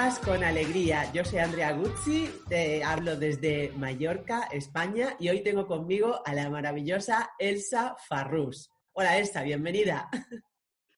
Charlas con Alegría. Yo soy Andrea Guzzi, te hablo desde Mallorca, España, y hoy tengo conmigo a la maravillosa Elsa Farrús. Hola Elsa, bienvenida.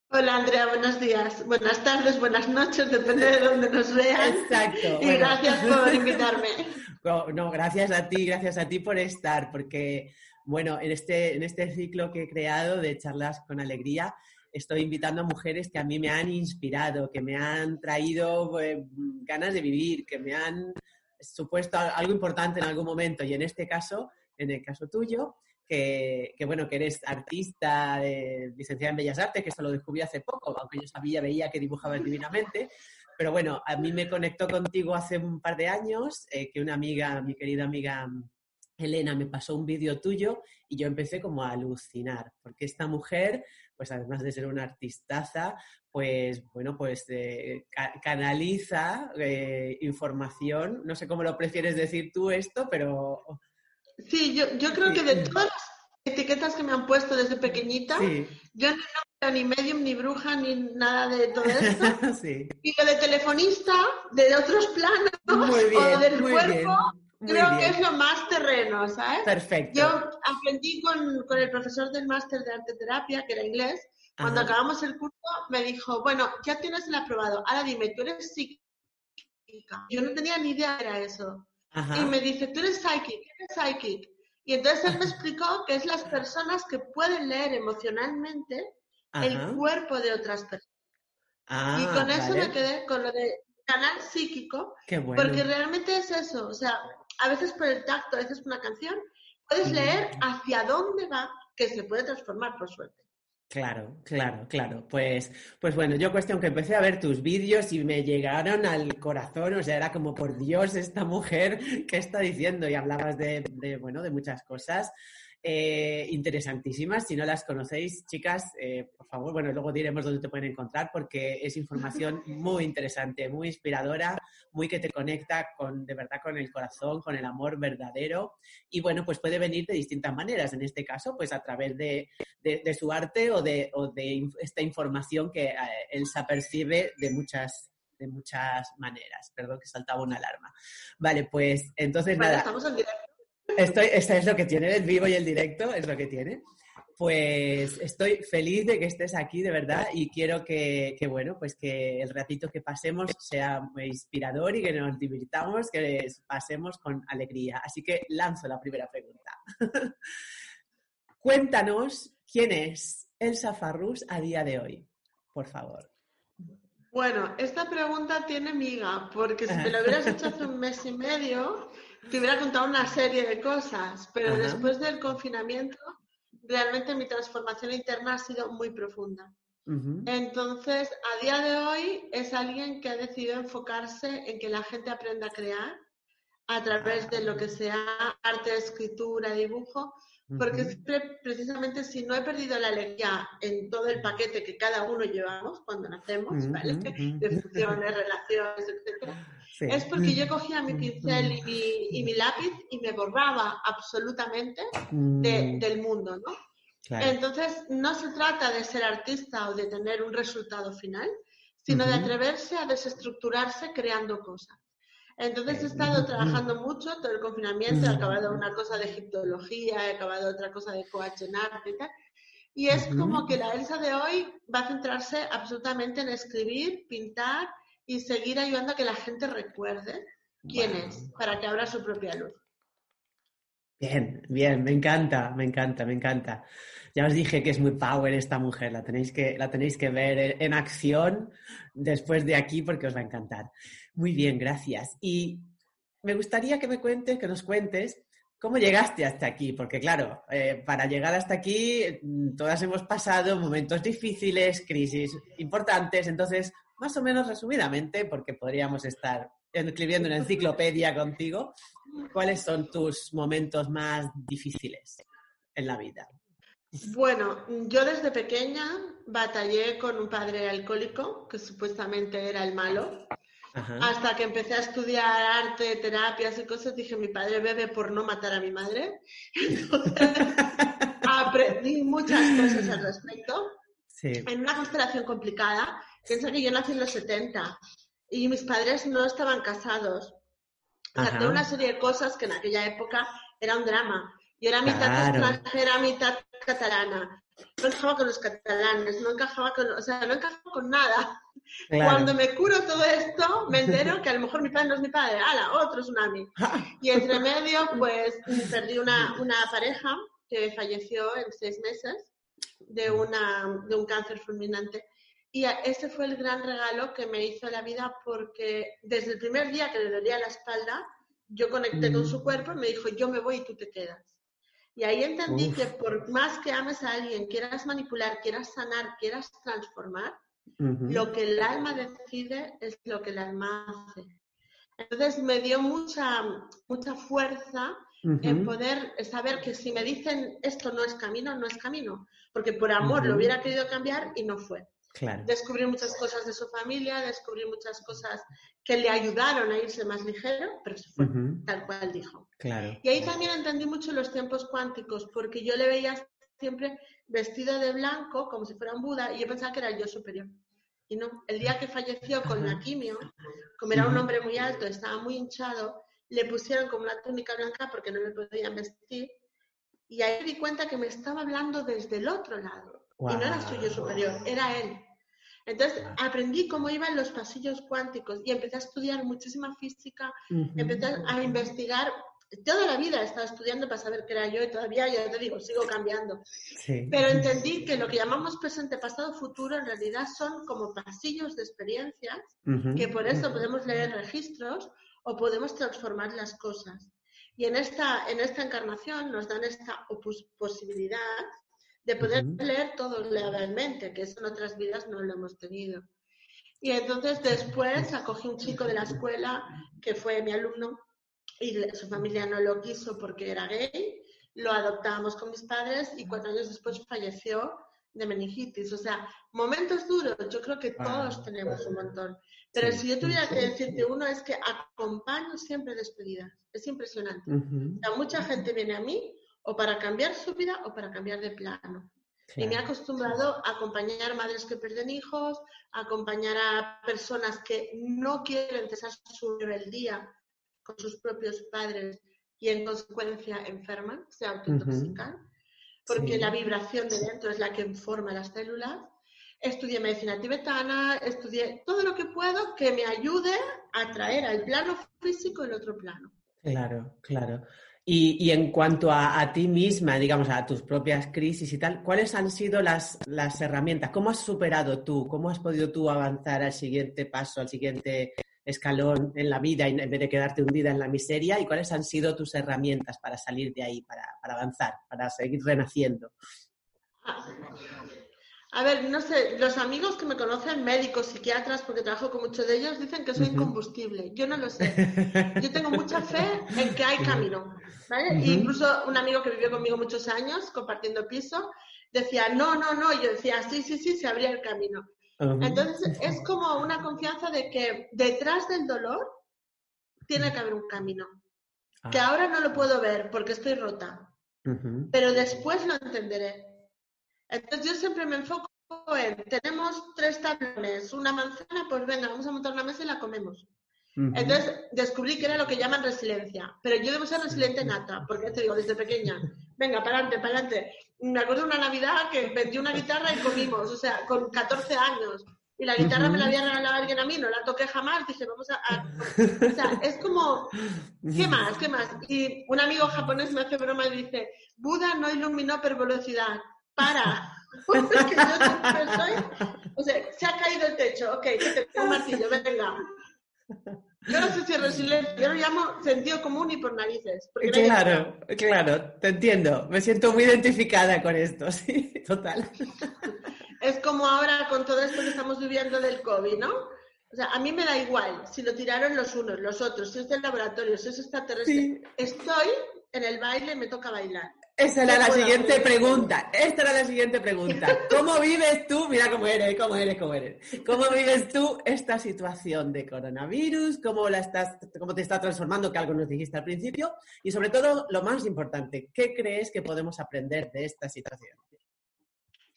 Hola Andrea, buenos días, buenas tardes, buenas noches, depende de dónde nos vean. Exacto. Y bueno. gracias por invitarme. No, no, gracias a ti, gracias a ti por estar, porque, bueno, en este, en este ciclo que he creado de charlas con alegría, estoy invitando a mujeres que a mí me han inspirado, que me han traído eh, ganas de vivir, que me han supuesto al- algo importante en algún momento. Y en este caso, en el caso tuyo, que, que, bueno, que eres artista, de, licenciada en Bellas Artes, que esto lo descubrí hace poco, aunque yo sabía, veía que dibujabas divinamente. Pero bueno, a mí me conectó contigo hace un par de años, eh, que una amiga, mi querida amiga Elena, me pasó un vídeo tuyo y yo empecé como a alucinar, porque esta mujer, pues además de ser una artistaza, pues bueno, pues eh, ca- canaliza eh, información, no sé cómo lo prefieres decir tú esto, pero Sí, yo, yo creo que de todas las etiquetas que me han puesto desde pequeñita, sí, yo no era ni medium, ni bruja, ni nada de todo esto. sí. Y lo de telefonista, de otros planos, Muy bien, o del muy cuerpo, bien, creo que es lo más terreno, ¿sabes? Perfecto. Yo aprendí con, con el profesor del máster de arte terapia, que era inglés, cuando Ajá. acabamos el curso me dijo, bueno, ya tienes el aprobado, ahora dime, ¿tú eres psíquica? Yo no tenía ni idea de era eso. Ajá. Y me dice, tú eres psychic, ¿qué eres psychic? Y entonces él me explicó que es las personas que pueden leer emocionalmente el cuerpo de otras personas. Ah, y con eso vale. me quedé con lo de canal psíquico, Qué bueno. porque realmente es eso. O sea, a veces por el tacto, a veces por una canción, puedes leer hacia dónde va, que se puede transformar, por suerte. Claro, claro, claro. Pues, pues bueno, yo cuestión que empecé a ver tus vídeos y me llegaron al corazón, o sea, era como por Dios esta mujer que está diciendo y hablabas de, de, bueno, de muchas cosas eh, interesantísimas. Si no las conocéis, chicas, eh, por favor, bueno, luego diremos dónde te pueden encontrar porque es información muy interesante, muy inspiradora, muy que te conecta con, de verdad, con el corazón, con el amor verdadero. Y bueno, pues puede venir de distintas maneras. En este caso, pues a través de, de, de su arte o de, o de esta información que eh, Elsa percibe de muchas, de muchas maneras. Perdón que saltaba una alarma. Vale, pues entonces Bueno, nada, estamos en directo. Esta es lo que tiene el vivo y el directo, es lo que tiene. Pues estoy feliz de que estés aquí, de verdad, y quiero que, que, bueno, pues que el ratito que pasemos sea muy inspirador y que nos divirtamos, que pasemos con alegría. Así que lanzo la primera pregunta. Cuéntanos quién es Elsa Farrús a día de hoy, por favor. Bueno, esta pregunta tiene miga, porque si me lo hubieras hecho hace un mes y medio, te hubiera contado una serie de cosas, pero Ajá. después del confinamiento, realmente mi transformación interna ha sido muy profunda. Entonces, a día de hoy es alguien que ha decidido enfocarse en que la gente aprenda a crear a través de lo que sea arte, escritura, dibujo, porque siempre, precisamente si no he perdido la alegría en todo el paquete que cada uno llevamos cuando nacemos, ¿vale? De funciones, relaciones, etcétera, Sí. es porque yo cogía mi pincel y mi, y mi lápiz y me borraba absolutamente de- Mm, del mundo, ¿no? claro. Entonces, no se trata de ser artista o de tener un resultado final, sino de atreverse a desestructurarse creando cosas. Entonces he estado trabajando mucho todo el confinamiento, he acabado una cosa de egiptología, he acabado otra cosa de coach en arte y tal. Y es como que la Elsa de hoy va a centrarse absolutamente en escribir, pintar y seguir ayudando a que la gente recuerde quién es, para que abra su propia luz. Bien, bien, me encanta, me encanta, me encanta. Ya os dije que es muy power esta mujer, la tenéis que, la tenéis que ver en, acción después de aquí porque os va a encantar. Muy bien, gracias. Y me gustaría que me cuentes, que nos cuentes cómo llegaste hasta aquí, porque claro, eh, para llegar hasta aquí mm, todas hemos pasado momentos difíciles, crisis importantes, entonces, más o menos resumidamente, porque podríamos estar escribiendo una enciclopedia contigo, ¿cuáles son tus momentos más difíciles en la vida? Bueno, yo desde pequeña batallé con un padre alcohólico, que supuestamente era el malo. Ajá. Hasta que empecé a estudiar arte, terapias y cosas, dije, mi padre bebe por no matar a mi madre. Entonces, aprendí muchas cosas al respecto. Sí. En una constelación complicada, piensa que yo nací en los 70 y mis padres no estaban casados. O sea, de una serie de cosas que en aquella época era un drama. Yo era mitad Claro. extranjera, mitad catalana. No encajaba con los catalanes, no encajaba con, o sea, no encajaba con nada. Claro. Cuando me curo todo esto, me entero que a lo mejor mi padre no es mi padre, ala, otro tsunami. Y entre medio, pues perdí una, una pareja que falleció en seis meses de, una, de un cáncer fulminante. Y ese fue el gran regalo que me hizo la vida porque desde el primer día que le dolía la espalda, yo conecté con Mm. su cuerpo y me dijo, yo me voy y tú te quedas. Y ahí entendí Uf. que por más que ames a alguien, quieras manipular, quieras sanar, quieras transformar, lo que el alma decide es lo que el alma hace. Entonces me dio mucha, mucha fuerza en poder saber que si me dicen esto no es camino, no es camino, porque por amor lo hubiera querido cambiar y no fue. Claro. Descubrí muchas cosas de su familia, descubrí muchas cosas que le ayudaron a irse más ligero, pero se fue tal cual dijo. Claro. Y ahí también entendí mucho los tiempos cuánticos, porque yo le veía siempre vestido de blanco, como si fuera un Buda, y yo pensaba que era el yo superior. Y no, el día que falleció con la quimio, como era un hombre muy alto, estaba muy hinchado, le pusieron como una túnica blanca porque no le podían vestir. Y ahí me di cuenta que me estaba hablando desde el otro lado. Y no era su yo Guau. superior, era él. Entonces aprendí cómo iban los pasillos cuánticos y empecé a estudiar muchísima física, Ujú. empecé a investigar. Toda la vida he estado estudiando para saber qué era yo y todavía, ya te digo, sigo cambiando. Sí. Pero entendí que lo que llamamos presente, pasado, futuro, en realidad son como pasillos de experiencias, Ujú. que por eso podemos leer registros o podemos transformar las cosas. Y en esta, en esta encarnación nos dan esta posibilidad de poder Ujú. leer todo legalmente, que eso en otras vidas no lo hemos tenido. Y entonces después acogí un chico de la escuela que fue mi alumno y su familia no lo quiso porque era gay, lo adoptábamos con mis padres y cuatro años después falleció de meningitis. O sea, momentos duros, yo creo que todos Ah. tenemos un montón. Pero Sí. si yo tuviera que decirte uno es que acompaño siempre despedidas. Es impresionante. Ujú. O sea, mucha gente viene a mí o para cambiar su vida o para cambiar de plano. Y me he acostumbrado a acompañar madres que pierden hijos, a acompañar a personas que no quieren cesar su rebeldía con sus propios padres y en consecuencia enferman, se autointoxican, porque Sí. la vibración de dentro es la que informa las células. Estudié medicina tibetana, estudié todo lo que puedo que me ayude a traer al plano físico el otro plano. Claro, claro. Y, en cuanto a, a ti misma, digamos, a tus propias crisis y tal, ¿cuáles han sido las, las herramientas? ¿Cómo has superado tú? ¿Cómo has podido tú avanzar al siguiente paso, al siguiente escalón en la vida en vez de quedarte hundida en la miseria? ¿Y cuáles han sido tus herramientas para salir de ahí, para, para avanzar, para seguir renaciendo? A ver, no sé, los amigos que me conocen, médicos, psiquiatras, porque trabajo con muchos de ellos, dicen que soy incombustible. Yo no lo sé. Yo tengo mucha fe en que hay camino. ¿vale? E incluso un amigo que vivió conmigo muchos años, compartiendo piso, decía, no, no, no. Y yo decía, sí, sí, sí, se abría el camino. Entonces, es como una confianza de que detrás del dolor tiene que haber un camino. Que Ah, ahora no lo puedo ver porque estoy rota pero después lo entenderé. Entonces yo siempre me enfoco en, tenemos tres tablones, una manzana, pues venga, vamos a montar una mesa y la comemos. Entonces descubrí que era lo que llaman resiliencia, pero yo debo ser resiliente nata, porque te digo, desde pequeña, venga, para adelante, para adelante. Me acuerdo una Navidad que vendí una guitarra y comimos, o sea, con 14 años. Y la guitarra me la había regalado alguien a mí, no la toqué jamás, dije, vamos a... a- O sea, es como, ¿Qué más? ¿Qué más? Y un amigo japonés me hace broma y dice, Buda no iluminó por velocidad. Para. Porque yo soy... O sea, se ha caído el techo. Ok, que te un martillo, venga. Yo no sé si es resiliencia, yo lo llamo sentido común y por narices. no Claro, claro, te entiendo. Me siento muy identificada con esto, sí, total. Es como ahora con todo esto que estamos viviendo del COVID, ¿no? O sea, a mí me da igual si lo tiraron los unos, los otros, si es del laboratorio, si es extraterrestre. Sí. Estoy en el baile, me toca bailar. Esa era ¿Qué la siguiente pregunta. Esta era la siguiente pregunta. ¿Cómo vives tú? Mira cómo eres, cómo eres, cómo eres. ¿Cómo vives tú esta situación de coronavirus? ¿Cómo la estás, cómo te está transformando? Que algo nos dijiste al principio. Y sobre todo, lo más importante, ¿qué crees que podemos aprender de esta situación?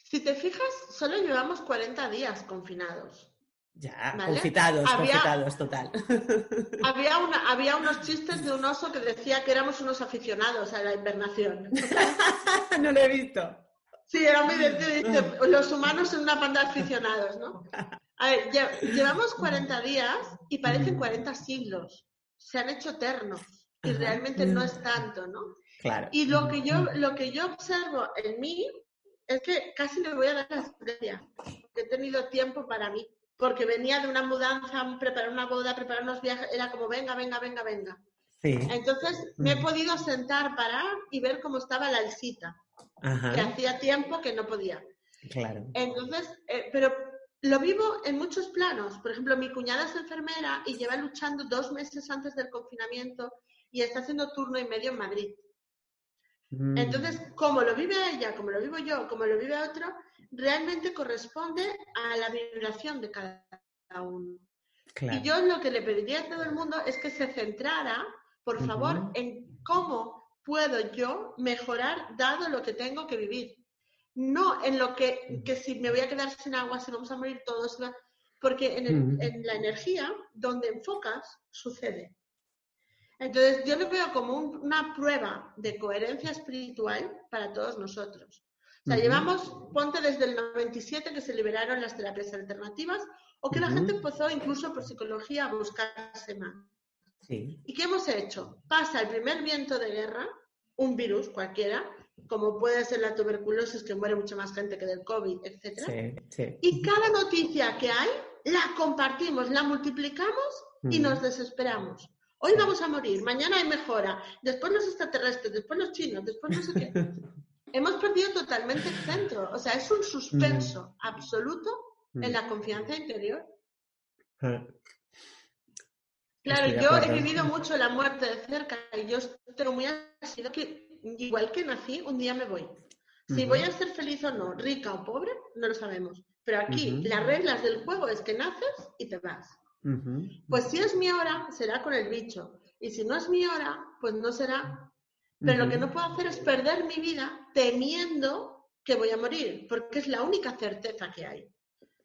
Si te fijas, solo llevamos 40 días confinados. Ya, Vale. confitados, Había- confitados, total. Había, una, había unos chistes de un oso que decía que éramos unos aficionados a la invernación. no lo he visto. Sí, era muy divertido. Los humanos son una banda de aficionados, ¿no? A ver, lle- llevamos 40 días y parecen 40 siglos. Se han hecho eternos y realmente no es tanto, ¿no? Claro. Y lo que yo, lo que yo observo en mí es que casi le voy a dar la estrella. He tenido tiempo para mí, porque venía de una mudanza, preparar una boda, preparar unos viajes, era como venga, venga, venga, venga. Sí. Entonces me he Mm. podido sentar, parar y ver cómo estaba la alcita, que hacía tiempo que no podía. Claro. Entonces, eh, pero lo vivo en muchos planos. Por ejemplo, mi cuñada es enfermera y lleva luchando dos meses antes del confinamiento y está haciendo turno y medio en Madrid. Mm. Entonces, como lo vive ella, como lo vivo yo, como lo vive otro, realmente corresponde a la vibración de cada uno. Claro. Y yo lo que le pediría a todo el mundo es que se centrara, por favor, en cómo puedo yo mejorar dado lo que tengo que vivir. No en lo que, que si me voy a quedar sin agua, si vamos a morir todos, porque en, el- Ujú. en la energía, donde enfocas, sucede. Entonces, yo lo veo como un- una prueba de coherencia espiritual para todos nosotros. O sea, llevamos, ponte desde el 97 que se liberaron las terapias alternativas o que la gente empezó incluso por psicología a buscarse más. Sí. ¿Y qué hemos hecho? Pasa el primer viento de guerra, un virus cualquiera, como puede ser la tuberculosis que muere mucha más gente que del COVID, etc. Sí. Sí. Y cada noticia que hay la compartimos, la multiplicamos y nos desesperamos. Hoy vamos a morir, mañana hay mejora, después los extraterrestres, después los chinos, después no sé qué. Hemos perdido totalmente el centro. O sea, es un suspenso absoluto en la confianza interior. Ah. Claro, Estoy yo he vivido mucho la muerte de cerca y yo tengo muy sido que igual que nací, un día me voy. Si voy a ser feliz o no, rica o pobre, no lo sabemos. Pero aquí las reglas del juego es que naces y te vas. Pues si es mi hora, será con el bicho. Y si no es mi hora, pues no será. Pero lo que no puedo hacer es perder mi vida temiendo que voy a morir, porque es la única certeza que hay.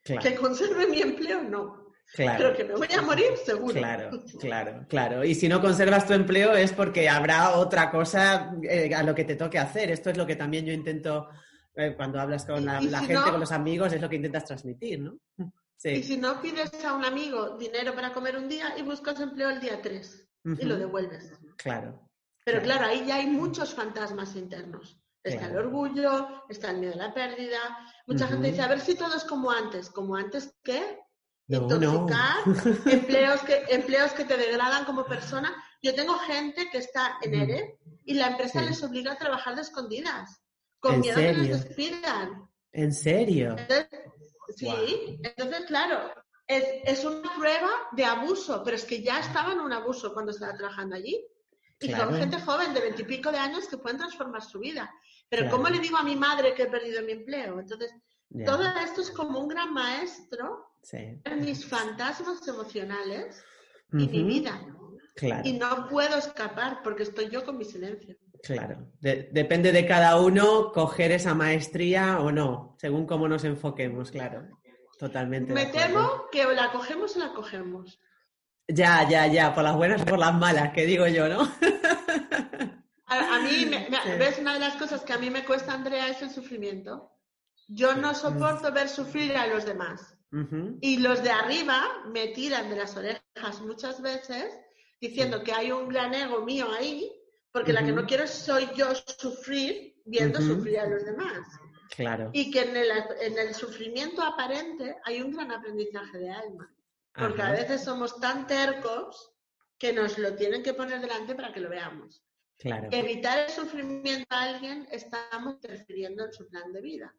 Claro. Que conserve mi empleo, no. Pero Claro. que me voy a morir, seguro. Claro, claro, claro. Y si no conservas tu empleo es porque habrá otra cosa eh, a lo que te toque hacer. Esto es lo que también yo intento, eh, cuando hablas con la, Y- y gente, no- con los amigos, es lo que intentas transmitir, ¿no? Y Sí. si no pides a un amigo dinero para comer un día y buscas empleo el día 3 y lo devuelves. Claro. Pero Claro. ahí ya hay muchos fantasmas internos. Está el orgullo, está el miedo a la pérdida. Mucha gente dice, a ver si todo es como antes. ¿Como antes qué? No, Intoxicar, empleos, que, empleos que te degradan como persona. Yo tengo gente que está en. ERE y la empresa Sí. les obliga a trabajar de escondidas. Con ¿En miedo a que serio? les despidan. ¿En serio? Entonces, sí, entonces claro, es, es una prueba de abuso, pero es que ya estaba en un abuso cuando estaba trabajando allí. Y Claro. son gente joven de veintipico de años que pueden transformar su vida. Pero Claro. ¿cómo le digo a mi madre que he perdido mi empleo? Entonces, todo esto es como un gran maestro sí. en mis fantasmas emocionales y mi vida. Claro. Y no puedo escapar porque estoy yo con mi silencio. Claro, De- depende de cada uno coger esa maestría o no, según cómo nos enfoquemos, claro. Totalmente. Me temo que o la cogemos o la cogemos. Ya, ya, ya, por las buenas o por las malas, que digo yo, ¿no? A, a mí, me- me- Sí. ¿ves? Una de las cosas que a mí me cuesta, Andrea, es el sufrimiento. Yo no soporto ver sufrir a los demás. Ujú, Y los de arriba me tiran de las orejas muchas veces diciendo que hay un gran ego mío ahí, porque la que no quiero soy yo sufrir viendo sufrir a los demás. Claro, Y que en el, en el sufrimiento aparente hay un gran aprendizaje de alma. Porque a veces somos tan tercos que nos lo tienen que poner delante para que lo veamos. Claro, Evitar el sufrimiento a alguien estamos interfiriendo en su plan de vida.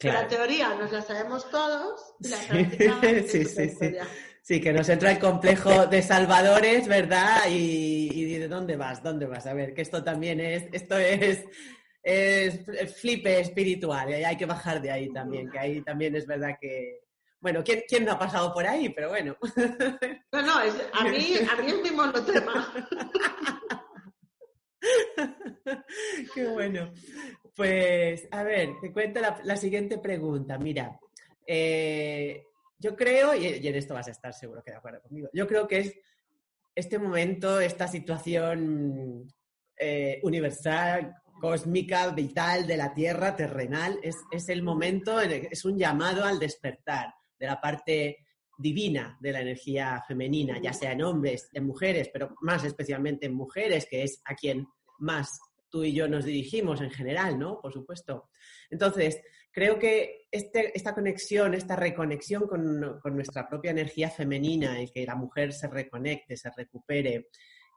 La teoría nos la sabemos todos y la Sí, sí, sí, sí. Sí, que nos entra el complejo de salvadores, ¿verdad? Y, y de dónde vas, dónde vas. A ver, que esto también es, esto es, es flipe espiritual y hay que bajar de ahí también, que ahí también es verdad que, bueno, ¿quién, quién no ha pasado por ahí? Pero bueno, No, no, es- a, mí, a mí es mi monotema. qué bueno. Pues, a ver, te cuento la, la siguiente pregunta. Mira, eh, yo creo, y, y en esto vas a estar seguro que de acuerdo conmigo, yo creo que es este momento, esta situación eh, universal, cósmica, vital de la Tierra, terrenal, es, es el momento, en el- es un llamado al despertar de la parte divina de la energía femenina, ya sea en hombres, en mujeres, pero más especialmente en mujeres, que es a quien más tú y yo nos dirigimos en general, ¿no? Por supuesto. Entonces, creo que este- esta conexión, esta reconexión con, nuestra propia energía femenina, el que la mujer se reconecte, se recupere,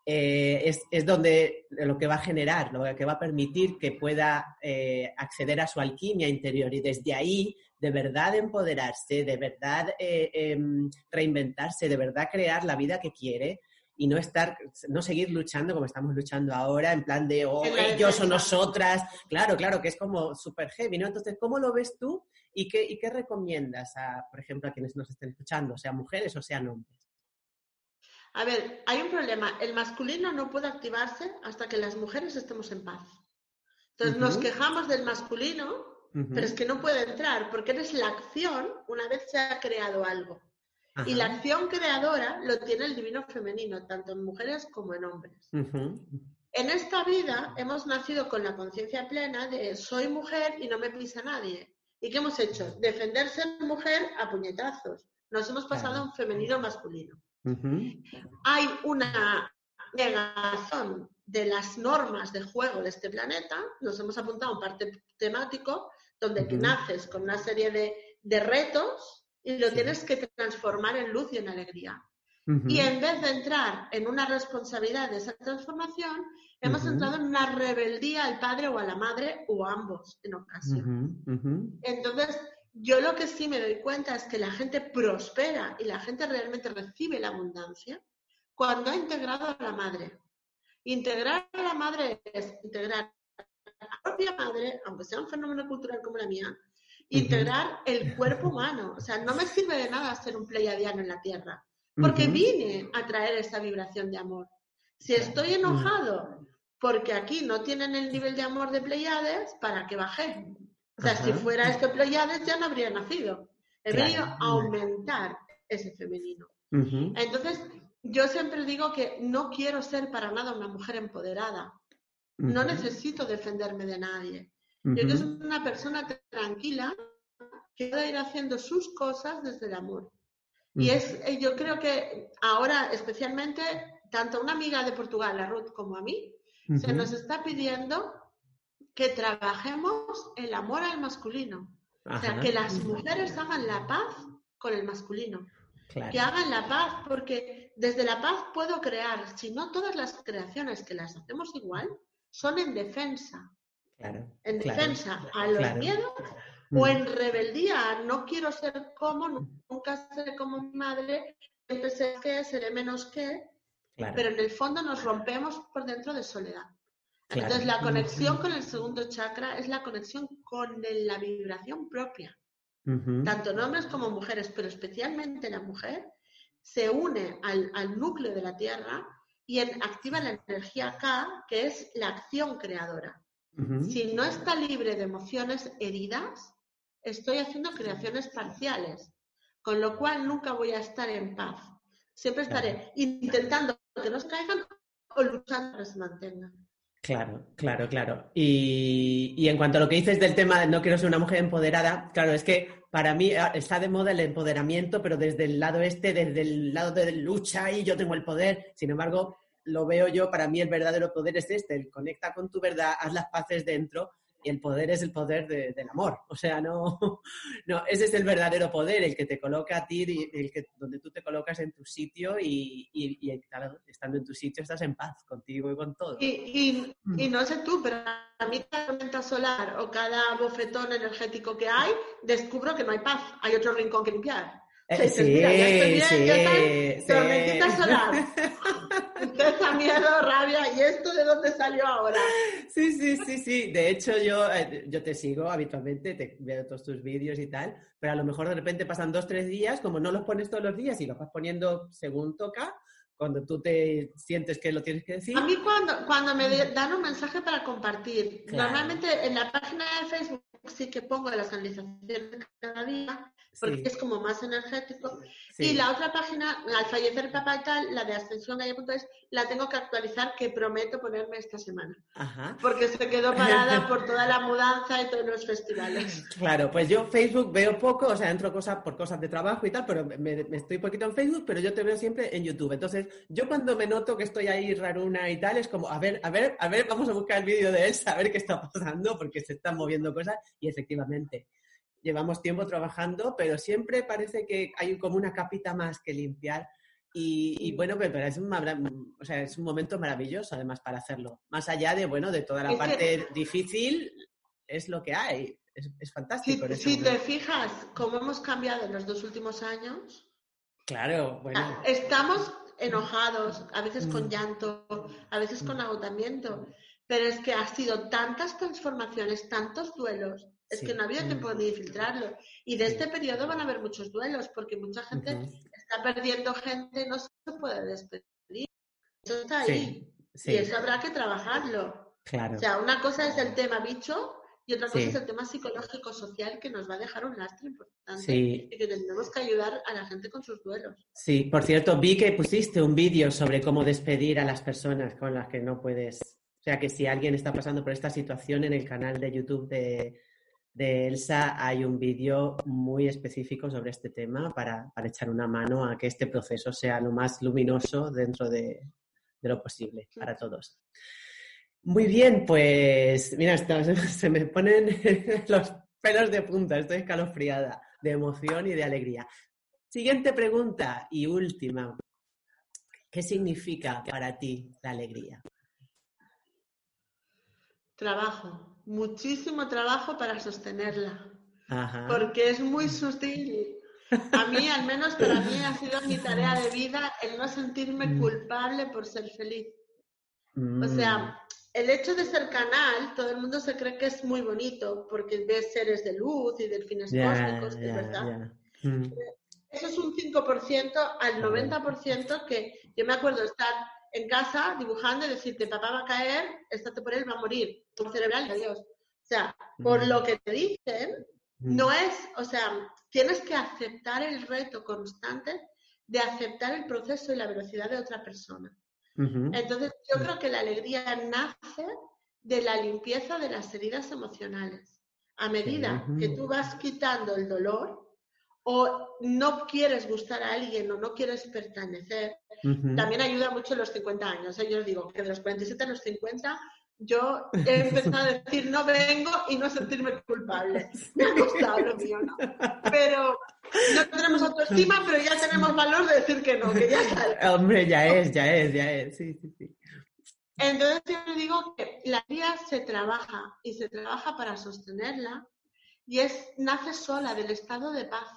eh, es, es donde lo que va a generar, lo que va a permitir que pueda eh, acceder a su alquimia interior y desde ahí de verdad empoderarse, de verdad eh, em, reinventarse, de verdad crear la vida que quiere y no estar, no seguir luchando como estamos luchando ahora, en plan de, oh, ellos o nosotras. Claro, claro, que es como súper heavy, ¿no? Entonces, ¿cómo lo ves tú y qué, y qué recomiendas, a, por ejemplo, a quienes nos estén escuchando, sean mujeres o sean hombres? A ver, hay un problema. El masculino no puede activarse hasta que las mujeres estemos en paz. Entonces nos quejamos del masculino, Pero es que no puede entrar porque eres la acción una vez se ha creado algo. Ajá. Y la acción creadora lo tiene el divino femenino, tanto en mujeres como en hombres. En esta vida hemos nacido con la conciencia plena de soy mujer y no me pisa nadie. ¿Y qué hemos hecho? Defender ser mujer a puñetazos. Nos hemos pasado a un femenino masculino. Hay una negación de las normas de juego de este planeta. Nos hemos apuntado a un parte temático donde Ujú. naces con una serie de, de retos y lo Sí. tienes que transformar en luz y en alegría. Y en vez de entrar en una responsabilidad de esa transformación, hemos entrado en una rebeldía al padre o a la madre o a ambos en ocasión. Entonces, yo lo que sí me doy cuenta es que la gente prospera y la gente realmente recibe la abundancia cuando ha integrado a la madre. Integrar a la madre es integrar la propia madre, aunque sea un fenómeno cultural como la mía, integrar el cuerpo humano. O sea, no me sirve de nada ser un pleiadiano en la Tierra, porque vine a traer esa vibración de amor. Si estoy enojado porque aquí no tienen el nivel de amor de Pleiades, ¿para qué bajé? O sea, si fuera esto Pleiades ya no habría nacido. He Claro. venido a aumentar ese femenino. Entonces, yo siempre digo que no quiero ser para nada una mujer empoderada. No necesito defenderme de nadie. Yo Ujú. una persona tranquila que pueda ir haciendo sus cosas desde el amor. Y es, eh, yo creo que ahora, especialmente, tanto a una amiga de Portugal, a Ruth, como a mí, se nos está pidiendo que trabajemos el amor al masculino. O sea, que las mujeres hagan la paz con el masculino. Claro. Que hagan la paz, porque desde la paz puedo crear. Si no, todas las creaciones que las hacemos igual son en defensa. Claro, En claro, defensa a los miedos Mm. o en rebeldía. No quiero ser como, nunca seré como mi madre, siempre sé que, seré menos que, pero en el fondo nos rompemos por dentro de soledad. Entonces, la conexión con el segundo chakra es la conexión con la vibración propia, tanto en hombres como mujeres, pero especialmente la mujer se une al, al núcleo de la Tierra y en- activa la energía K, que es la acción creadora. Si no está libre de emociones heridas, estoy haciendo creaciones parciales, con lo cual nunca voy a estar en paz. Siempre estaré intentando que no se caigan o luchando para que se mantengan. Claro, claro, claro. Y, y en cuanto a lo que dices del tema de no quiero ser una mujer empoderada, claro, es que para mí ah, está de moda el empoderamiento, pero desde el lado este, desde el lado de lucha y yo tengo el poder. Sin embargo, lo veo yo, para mí el verdadero poder es este, el conecta con tu verdad, haz las paces dentro el poder es el poder de- del amor. O sea, no, no, ese es el verdadero poder, el que te coloca a ti, y el que, donde tú te colocas en tu sitio y, y- y, claro, estando en tu sitio estás en paz contigo y con todo. Y, y- y no sé tú, pero a mí cada tormenta solar o cada bofetón energético que hay, descubro que no hay paz, hay otro rincón que limpiar. Eh, sí, mira, ya estoy bien, sí, ya está, sí. miedo, rabia, ¿y esto de dónde salió ahora? Sí, sí, sí, sí. De hecho, yo, eh, yo te sigo habitualmente, te veo todos tus vídeos y tal, pero a lo mejor de repente pasan dos, tres días, como no los pones todos los días y los vas poniendo según toca, cuando tú te sientes que lo tienes que decir. A mí cuando, cuando me dan un mensaje para compartir, Claro. normalmente en la página de Facebook sí que pongo las canalizaciones cada día, porque Sí, es como más energético. sí. Y la otra página, al fallecer papá y tal, la de ascensiongaya.es, la tengo que actualizar, que prometo ponerme esta semana. Ajá. Porque se quedó parada por toda la mudanza y todos los festivales. Claro, pues yo Facebook veo poco, o sea, entro cosas por cosas de trabajo y tal, pero me, me estoy poquito en Facebook, pero yo te veo siempre en YouTube. Entonces, yo cuando me noto que estoy ahí raruna y tal, es como, a ver, a ver, a ver, vamos a buscar el vídeo de él, a ver qué está pasando, porque se están moviendo cosas y efectivamente, llevamos tiempo trabajando, pero siempre parece que hay como una capita más que limpiar. Y, y bueno, pero es un, o sea, es un momento maravilloso además para hacerlo. Más allá de, bueno, de toda la Es que- parte difícil, es lo que hay. Es, es Si, fantástico. ese si te fijas cómo hemos cambiado en los dos últimos años, Claro, bueno. Ah, Estamos enojados, a veces con Mm. llanto, a veces con agotamiento, pero es que ha sido tantas transformaciones, tantos duelos, es Sí. que no había tiempo ni de filtrarlo. Y de este periodo van a haber muchos duelos, porque mucha gente está perdiendo gente y no se puede despedir. Eso está ahí. sí, Y eso habrá que trabajarlo. claro. O sea, una cosa es el tema bicho y otra cosa es el tema psicológico social que nos va a dejar un lastre importante Sí, y que tendremos que ayudar a la gente con sus duelos. sí. Por cierto, vi que pusiste un vídeo sobre cómo despedir a las personas con las que no puedes. O sea, que si alguien está pasando por esta situación, en el canal de YouTube de, de Elsa hay un vídeo muy específico sobre este tema para, para echar una mano a que este proceso sea lo más luminoso dentro de, de lo posible para todos. Muy bien, pues mira, está- se me ponen los pelos de punta, estoy escalofriada de emoción y de alegría. Siguiente pregunta y última. ¿Qué significa para ti la alegría? Trabajo, muchísimo trabajo para sostenerla, Ajá. porque es muy sutil. A mí, al menos para mí, ha sido mi tarea de vida el no sentirme Mm. culpable por ser feliz. O Mm, sea, el hecho de ser canal, todo el mundo se cree que es muy bonito, porque ves seres de luz y delfines ya, cósmicos, ya, verdad. Mm, Eso es un 5% al Claro. 90% que yo me acuerdo estar en casa dibujando y decirte, papá va a caer, estate por él, va a morir, cerebral, adiós. O sea, por lo que te dicen, no es, o sea, tienes que aceptar el reto constante de aceptar el proceso y la velocidad de otra persona. Entonces, yo creo que la alegría nace de la limpieza de las heridas emocionales. A medida que tú vas quitando el dolor o no quieres gustar a alguien o no quieres pertenecer, también ayuda mucho los 50 años. ¿eh? Yo os digo que de los 47 a los 50 yo he empezado a decir no vengo y no sentirme culpable. Me ha costado lo mío, ¿no? Pero no tenemos autoestima, pero ya tenemos valor de decir que no, que ya está. Hombre, ya es, ya es, ya es. Sí, sí, sí. Entonces yo le digo que la vida se trabaja y se trabaja para sostenerla y es nace sola del estado de paz.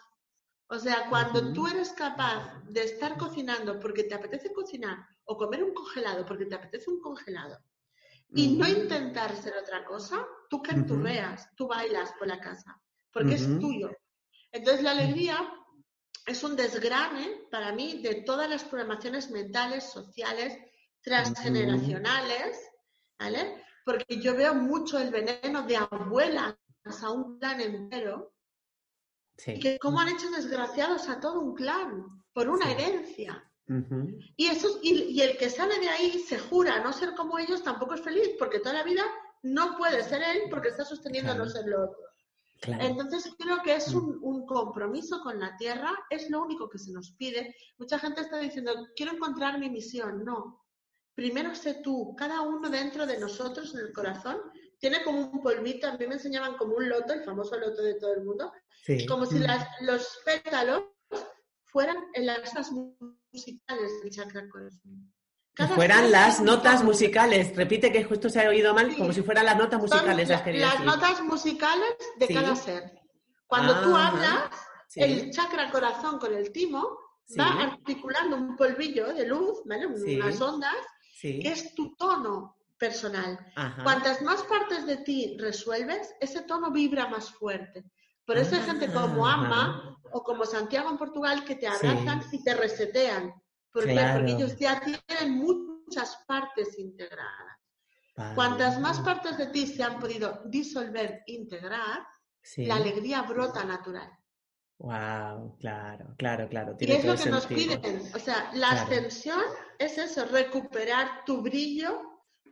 O sea, cuando tú eres capaz de estar cocinando porque te apetece cocinar o comer un congelado porque te apetece un congelado y no intentar ser otra cosa, tú canturreas, tú bailas por la casa porque es tuyo. Entonces la alegría es un desgrane para mí de todas las programaciones mentales, sociales, transgeneracionales, ¿vale? Porque yo veo mucho el veneno de abuelas a un clan entero, Sí. y que cómo han hecho desgraciados a todo un clan por una Sí. herencia. Y, eso, y, y el que sale de ahí se jura no ser como ellos tampoco es feliz, porque toda la vida no puede ser él porque está sosteniendo Claro. no ser lo otro. Claro. Entonces creo que es Mm. un, un compromiso con la tierra, es lo único que se nos pide. Mucha gente está diciendo, quiero encontrar mi misión. No. Primero sé tú, cada uno dentro de nosotros, en el corazón, tiene como un polvito, a mí me enseñaban como un loto, el famoso loto de todo el mundo, Sí. como si Mm. las- los pétalos fueran en las musicales del chakra corazón. Cada fueran las notas musicales. Repite que justo se ha oído mal, Sí. como si fueran las notas musicales. la- las notas musicales de Sí. cada ser. Cuando tú Ajá. hablas, Sí. el chakra corazón con el timo va articulando un polvillo de luz, ¿vale? Unas ondas, que es tu tono personal. Ajá. Cuantas más partes de ti resuelves, ese tono vibra más fuerte. Por eso hay gente como Ah. Amma o como Santiago en Portugal que te Sí. abrazan y te resetean. ¿Por qué? Claro. Porque ellos ya tienen muchas partes integradas. Vale. Cuantas más partes de ti se han podido disolver, integrar, Sí. la alegría brota natural. Wow, claro, claro, claro. Y Tiene es todo lo que nos sentido. piden. O sea, la Claro. ascensión es eso, recuperar tu brillo,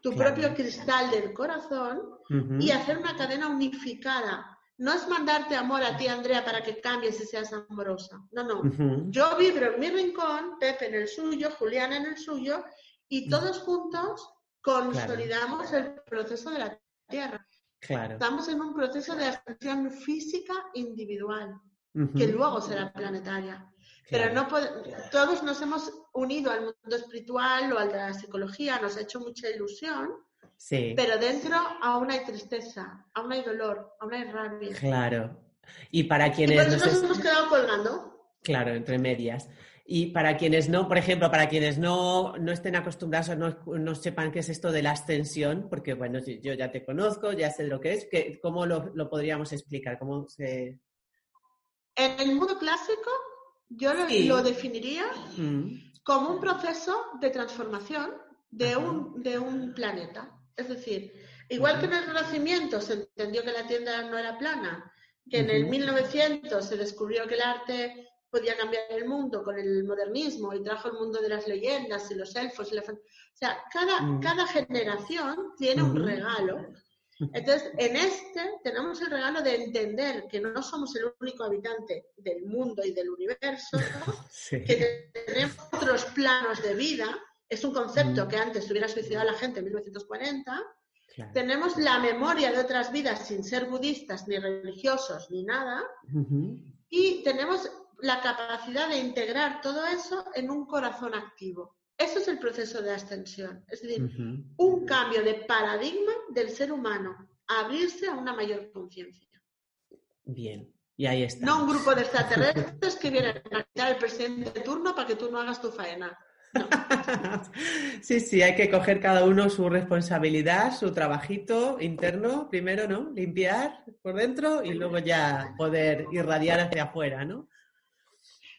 tu Claro. propio cristal del corazón Ujú. y hacer una cadena unificada. No es mandarte amor a ti, Andrea, para que cambies y seas amorosa. No, no. Yo vibro en mi rincón, Pepe en el suyo, Juliana en el suyo, y todos juntos consolidamos el proceso de la Tierra. Claro. Estamos en un proceso de ascensión física individual, que luego será planetaria. Pero no todos nos hemos unido al mundo espiritual o al de la psicología, nos ha hecho mucha ilusión, Sí. pero dentro aún hay tristeza, aún hay dolor, aún hay rabia. Claro. Y para Y por quienes eso nos hemos quedado colgando. Claro, entre medias. Y para quienes no, por ejemplo, para quienes no, no estén acostumbrados o no, no sepan qué es esto de la ascensión, porque bueno, yo ya te conozco, ya sé lo que es, que, ¿cómo lo, lo podríamos explicar? ¿Cómo se... En el mundo clásico, yo lo definiría Mm, como un proceso de transformación de un, de un planeta. Es decir, igual que en el Renacimiento se entendió que la Tierra no era plana, que en el Ujú. 1900 se descubrió que el arte podía cambiar el mundo con el modernismo y trajo el mundo de las leyendas y los elfos. Y la fan- O sea, cada, Mm. cada generación tiene un regalo. Entonces, en este tenemos el regalo de entender que no somos el único habitante del mundo y del universo, que tenemos otros planos de vida. Es un concepto Mm. que antes hubiera suicidado a la gente en 1940. Claro. Tenemos la memoria de otras vidas sin ser budistas, ni religiosos, ni nada. Y tenemos la capacidad de integrar todo eso en un corazón activo. Eso es el proceso de ascensión. Es decir, un cambio de paradigma del ser humano, abrirse a una mayor conciencia. Bien. Y ahí está. No un grupo de extraterrestres que vienen a quitar el presidente de turno para que tú no hagas tu faena. Sí, sí, hay que coger cada uno su responsabilidad, su trabajito interno, primero, ¿no? Limpiar por dentro y luego ya poder irradiar hacia afuera, ¿no?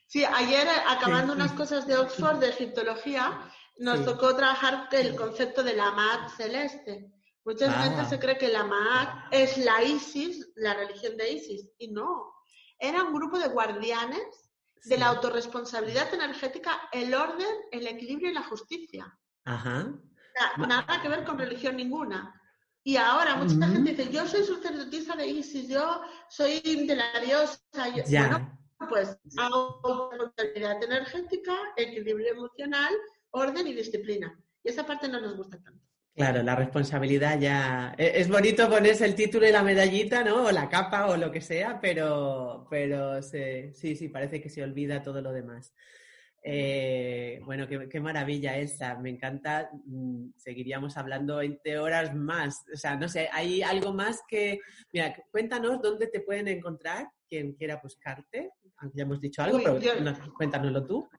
Sí, ayer, eh, acabando Sí. unas cosas de Oxford, de egiptología, nos Sí. tocó trabajar el concepto de la Maat celeste. Mucha Ah. gente se cree que la Maat es la Isis, la religión de Isis, y no. Era un grupo de guardianes de la autorresponsabilidad energética, el orden, el equilibrio y la justicia. Ajá. O sea, Ma- nada que ver con religión ninguna. Y ahora mucha gente dice, yo soy sacerdotisa de Isis, yo soy de la diosa. yo-". Ya. Bueno, pues autorresponsabilidad energética, equilibrio emocional, orden y disciplina. Y esa parte no nos gusta tanto. Claro, la responsabilidad ya. e- Es bonito ponerse el título y la medallita, ¿no? O la capa o lo que sea, pero, pero se- sí, sí, parece que se olvida todo lo demás. Eh, bueno, qué, qué maravilla, Elsa. Me encanta. mm, Seguiríamos hablando 20 horas más. O sea, no sé, hay algo más que. Mira, cuéntanos dónde te pueden encontrar quien quiera buscarte. Aunque ya hemos dicho algo, Uy, pero yo- no, cuéntanoslo tú.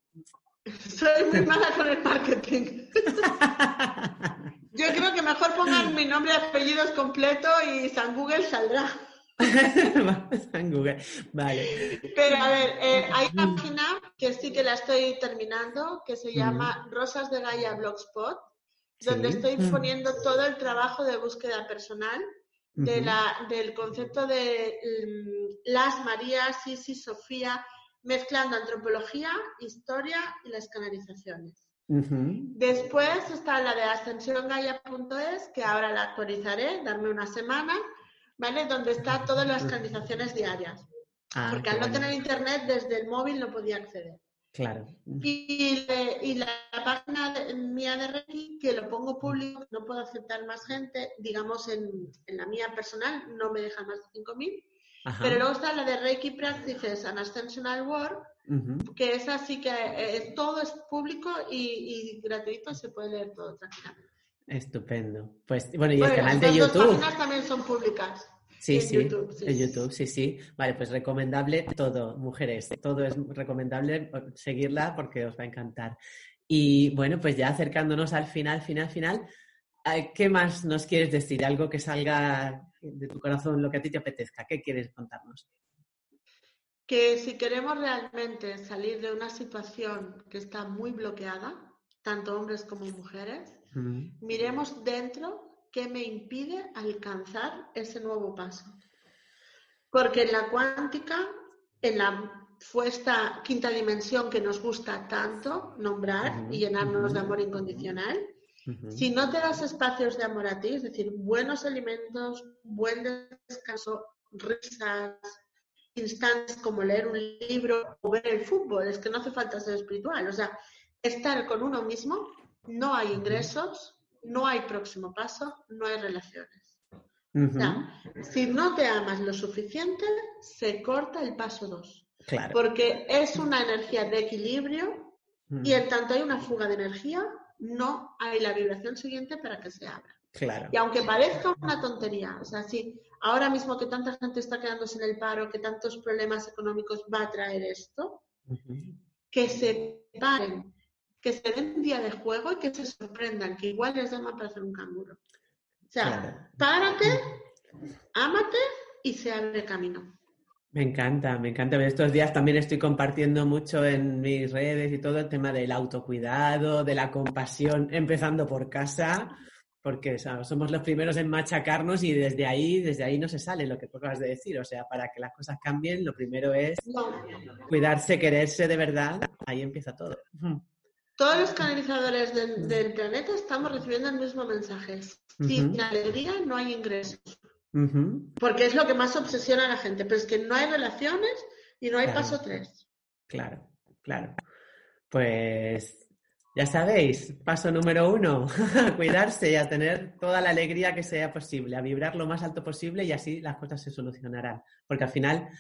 Soy muy mala con el marketing. Yo creo que mejor pongan mi nombre y apellidos completo y San Google saldrá. en Google. Vale. Pero a ver, eh, hay una página que sí que la estoy terminando, que se llama Rosas de Gaia Blogspot, donde Sí. estoy Mm. poniendo todo el trabajo de búsqueda personal de la, del concepto de mm, las Marías, Isis, Sofía, mezclando antropología, historia y las canalizaciones. Después está la de ascensiongaya.es, que ahora la actualizaré, darme una semana, ¿vale? Donde está todas las canalizaciones diarias. Ah, Porque al no bueno. tener internet desde el móvil no podía acceder. Claro. Y, la página de- mía de Reiki, que lo pongo público, no puedo aceptar más gente, digamos en, en la mía personal, no me dejan más de 5.000. Ajá. Pero luego está la de Reiki Practices and Ascensional Work, Que es así que eh, todo es público y, y gratuito, se puede leer todo tranquilamente. Estupendo. Pues bueno, y el Bueno, canal de las YouTube. páginas también son públicas. Sí, en sí, YouTube, sí. en YouTube, sí, sí. Vale, pues recomendable todo, mujeres, todo es recomendable seguirla porque os va a encantar. Y bueno, pues ya acercándonos al final, final, final, eh, ¿qué más nos quieres decir? Algo que salga de tu corazón, lo que a ti te apetezca. ¿Qué quieres contarnos? Que si queremos realmente salir de una situación que está muy bloqueada, tanto hombres como mujeres, Mm, miremos dentro qué me impide alcanzar ese nuevo paso. Porque en la cuántica, en la fue esta quinta dimensión que nos gusta tanto nombrar y llenarnos de amor incondicional, si no te das espacios de amor a ti, es decir, buenos alimentos, buen descanso, risas, instantes como leer un libro o ver el fútbol, es que no hace falta ser espiritual, o sea, estar con uno mismo, no hay ingresos, no hay próximo paso, no hay relaciones. O Ujú, sea, si no te amas lo suficiente, se corta el paso 2, Claro. porque es una energía de equilibrio y en tanto hay una fuga de energía, no hay la vibración siguiente para que se abra. Claro. Y aunque parezca una tontería, o sea, si ahora mismo que tanta gente está quedándose en el paro, que tantos problemas económicos va a traer esto, que se paren, que se den un día de juego y que se sorprendan, que igual les llama para hacer un canguro. O sea, Claro. párate, ámate y se abre camino. Me encanta, me encanta. Estos días también estoy compartiendo mucho en mis redes y todo el tema del autocuidado, de la compasión, empezando por casa, porque somos los primeros en machacarnos y desde ahí, desde ahí no se sale lo que tú acabas de decir. O sea, para que las cosas cambien, lo primero es cuidarse, quererse de verdad. Ahí empieza todo. Todos los canalizadores del, del planeta estamos recibiendo el mismo mensaje. Sin alegría no hay ingresos. Porque es lo que más obsesiona a la gente. Pero es que no hay relaciones y no hay Claro. paso tres. Claro, claro. Pues ya sabéis, paso número uno, a cuidarse y a tener toda la alegría que sea posible, a vibrar lo más alto posible y así las cosas se solucionarán. Porque al final,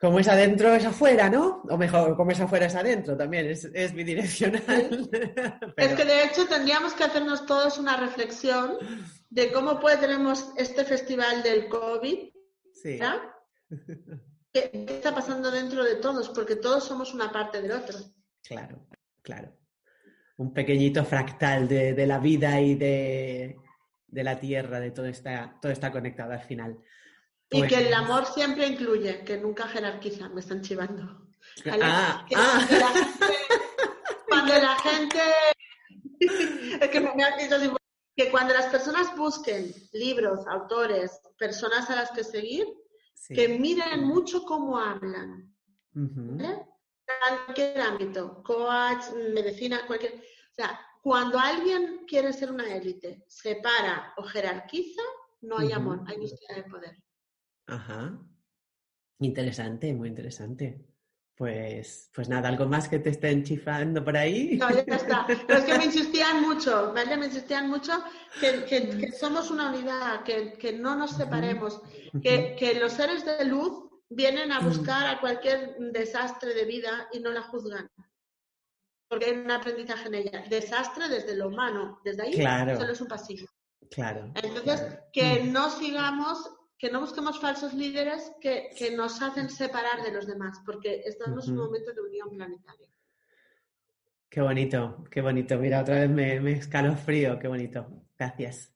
como es adentro, es afuera, ¿no? O mejor, como es afuera, es adentro también, es, es bidireccional. Es que de hecho tendríamos que hacernos todos una reflexión de cómo puede tenemos este festival del COVID, sí, ¿verdad? ¿Qué, qué está pasando dentro de todos? Porque todos somos una parte del otro. claro, claro. Un pequeñito fractal de, de la vida y de, de la tierra, de todo está, todo está conectado al final. Y Pues- que el amor siempre incluye, que nunca jerarquiza, me están chivando. Ah, Que ah. Cuando, la gente, cuando la gente- es que me, has dicho que cuando las personas busquen libros, autores, personas a las que seguir, Sí. que miren mucho cómo hablan. Cualquier ámbito, coach, medicina, cualquier. O sea, cuando alguien quiere ser una élite, separa o jerarquiza, no hay amor, hay búsqueda de poder. Ajá. Interesante, muy interesante. Pues, pues nada, ¿algo más que te estén chifando por ahí? No, ya está. Pero es que me insistían mucho, ¿vale? Me insistían mucho que, que- que somos una unidad, que, que no nos separemos, que, que los seres de luz vienen a buscar a cualquier desastre de vida y no la juzgan. Porque hay un aprendizaje en ella. Desastre desde lo humano, desde ahí Claro. solo es un pasillo. Claro. Entonces, claro. que no sigamos, que no busquemos falsos líderes que, que nos hacen separar de los demás, porque estamos en un momento de unión planetaria. Qué bonito, qué bonito. Mira, otra vez me, me escalofrío, qué bonito. Gracias.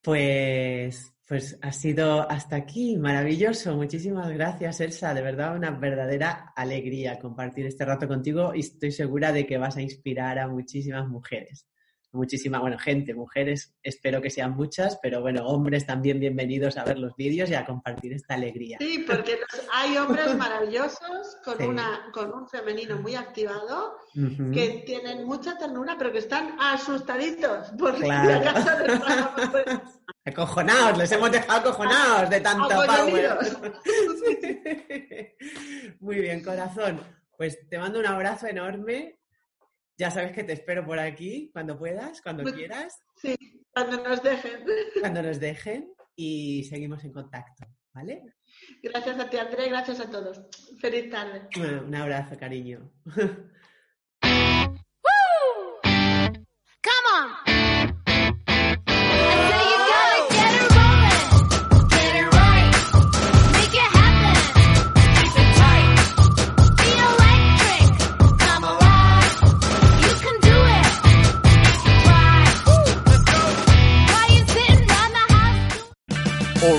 Pues, pues ha sido hasta aquí, maravilloso. Muchísimas gracias, Elsa. De verdad, una verdadera alegría compartir este rato contigo y estoy segura de que vas a inspirar a muchísimas mujeres. Muchísima, bueno, gente, mujeres, espero que sean muchas, pero bueno, hombres también bienvenidos a ver los vídeos y a compartir esta alegría. Sí, porque los- hay hombres maravillosos con, Sí. una, con un femenino muy activado que tienen mucha ternura, pero que están asustaditos por Claro. les pasa algo. Acojonados, les hemos dejado acojonados de tanto power. Muy bien, corazón. Pues te mando un abrazo enorme. Ya sabes que te espero por aquí cuando puedas, cuando Muy- quieras, Sí, cuando nos dejen. cuando nos dejen y seguimos en contacto, ¿vale? Gracias a ti, Andrea, y gracias a todos. Feliz tarde. Un abrazo, cariño.